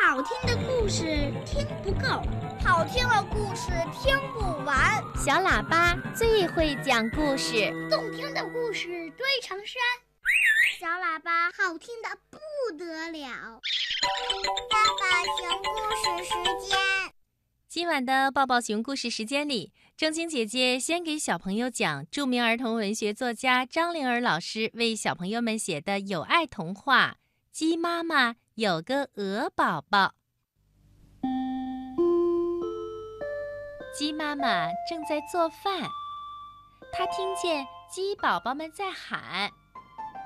好听的故事听不够，好听的故事听不完。小喇叭最会讲故事，动听的故事堆成山。小喇叭好听的不得了。爸爸熊故事时间，今晚的抱抱熊故事时间里，正晶姐姐先给小朋友讲著名儿童文学作家张灵儿老师为小朋友们写的有爱童话《鸡妈妈有个鹅宝宝》。鸡妈妈正在做饭，她听见鸡宝宝们在喊：“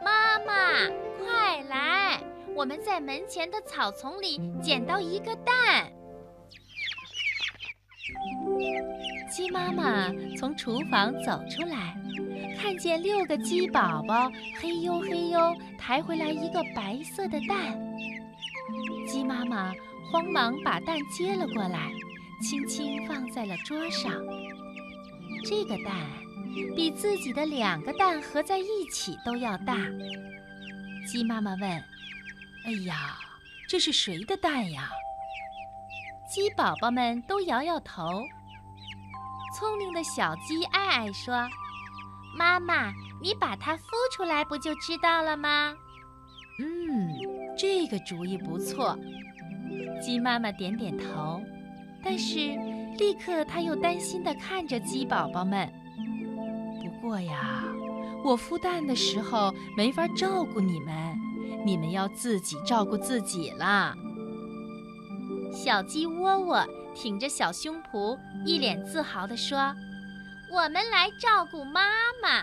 妈妈，快来！我们在门前的草丛里捡到一个蛋。”鸡妈妈从厨房走出来，看见六个鸡宝宝嘿呦嘿呦抬回来一个白色的蛋。鸡妈妈慌忙把蛋接了过来，轻轻放在了桌上。这个蛋比自己的两个蛋合在一起都要大。鸡妈妈问：“哎呀，这是谁的蛋呀？”鸡宝宝们都摇摇头。聪明的小鸡爱爱说：“妈妈，你把它孵出来不就知道了吗？”嗯，这个主意不错。鸡妈妈点点头，但是立刻她又担心地看着鸡宝宝们。不过呀，我孵蛋的时候没法照顾你们，你们要自己照顾自己啦。小鸡窝窝。挺着小胸脯，一脸自豪地说：“我们来照顾妈妈。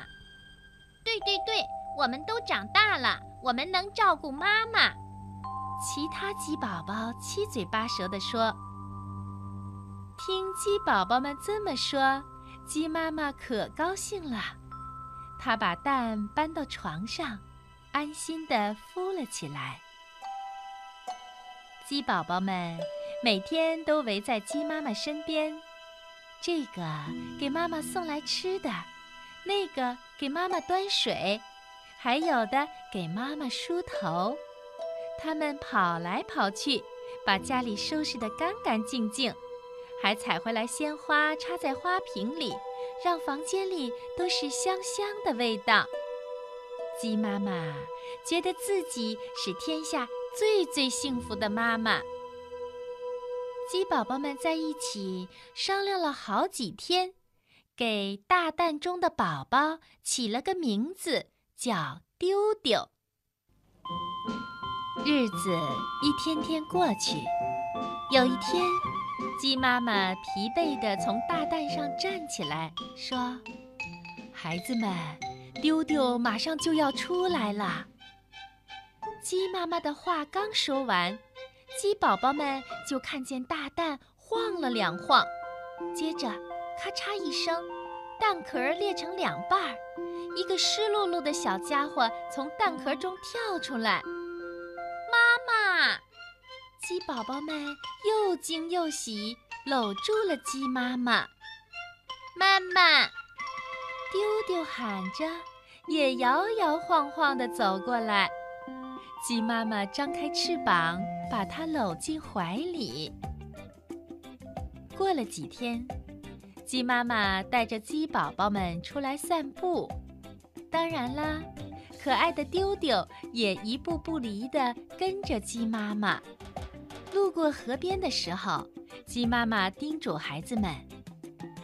对对对，我们都长大了，我们能照顾妈妈。”其他鸡宝宝七嘴八舌地说。听鸡宝宝们这么说，鸡妈妈可高兴了，她把蛋搬到床上，安心地孵了起来。鸡宝宝们。每天都围在鸡妈妈身边，这个给妈妈送来吃的，那个给妈妈端水，还有的给妈妈梳头。他们跑来跑去，把家里收拾得干干净净，还采回来鲜花插在花瓶里，让房间里都是香香的味道。鸡妈妈觉得自己是天下最最幸福的妈妈。鸡宝宝们在一起商量了好几天，给大蛋中的宝宝起了个名字，叫丢丢。日子一天天过去，有一天，鸡妈妈疲惫地从大蛋上站起来，说：“孩子们，丢丢马上就要出来了。”鸡妈妈的话刚说完。鸡宝宝们就看见大蛋晃了两晃，接着咔嚓一声，蛋壳裂成两半儿，一个湿漉漉的小家伙从蛋壳中跳出来。鸡宝宝们又惊又喜，搂住了鸡妈妈。妈妈！丢丢喊着，也摇摇晃晃地走过来。鸡妈妈张开翅膀。把它搂进怀里。过了几天，鸡妈妈带着鸡宝宝们出来散步。当然啦，可爱的丢丢也一步不离地跟着鸡妈妈。路过河边的时候，鸡妈妈叮嘱孩子们：“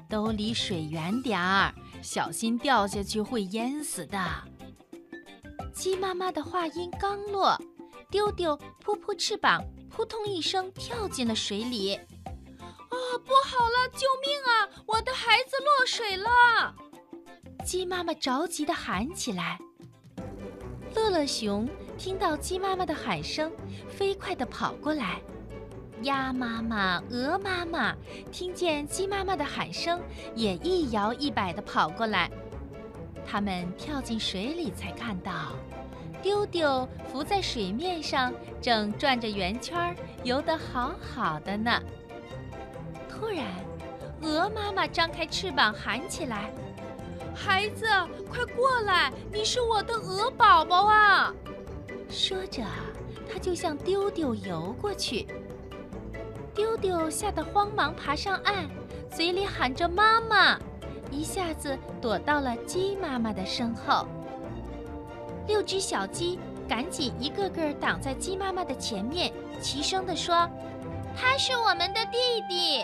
都离水远点儿，小心掉下去会淹死的。”鸡妈妈的话音刚落。丢丢扑扑翅膀，扑通一声跳进了水里。啊，不好了！救命啊！我的孩子落水了！鸡妈妈着急地喊起来。乐乐熊听到鸡妈妈的喊声，飞快地跑过来。鸭妈妈、鹅妈妈听见鸡妈妈的喊声，也一摇一摆地跑过来。它们跳进水里，才看到。丢丢浮在水面上，正转着圆圈，游得好好的呢。突然，鹅妈妈张开翅膀喊起来：“孩子，快过来！你是我的鹅宝宝啊！”说着，它就向丢丢游过去。丢丢吓得慌忙爬上岸，嘴里喊着“妈妈”，一下子躲到了鸡妈妈的身后。六只小鸡赶紧一个个挡在鸡妈妈的前面，齐声地说：“他是我们的弟弟。”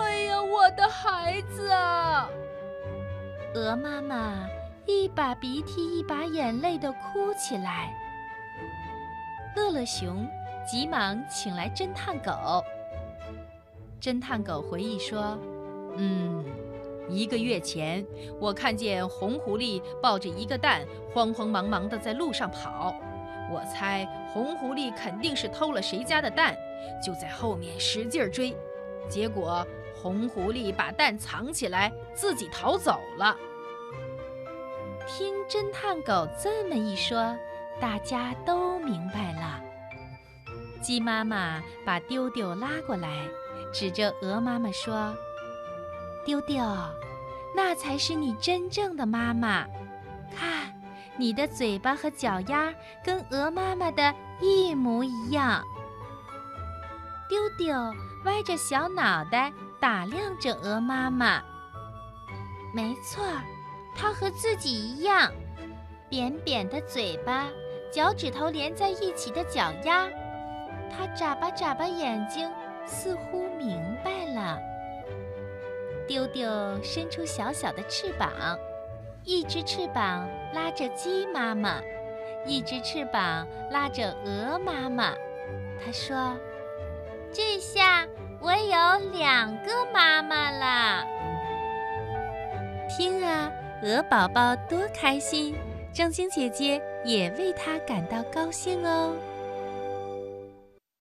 哎呀，我的孩子啊！鹅妈妈一把鼻涕一把眼泪地哭起来。乐乐熊。急忙请来侦探狗。侦探狗回忆说：“嗯，一个月前，我看见红狐狸抱着一个蛋，慌慌忙忙地在路上跑。我猜红狐狸肯定是偷了谁家的蛋，就在后面使劲追。结果红狐狸把蛋藏起来，自己逃走了。”听侦探狗这么一说，大家都明白了。鸡妈妈把丢丢拉过来，指着鹅妈妈说：“丢丢，那才是你真正的妈妈。看，你的嘴巴和脚丫跟鹅妈妈的一模一样。”丢丢歪着小脑袋打量着鹅妈妈。没错，它和自己一样，扁扁的嘴巴，脚趾头连在一起的脚丫。他眨巴眨巴眼睛，似乎明白了。丢丢伸出小小的翅膀，一只翅膀拉着鸡妈妈，一只翅膀拉着鹅妈妈。他说：“这下我有两个妈妈了。”听啊，鹅宝宝多开心！正晶姐姐也为他感到高兴哦。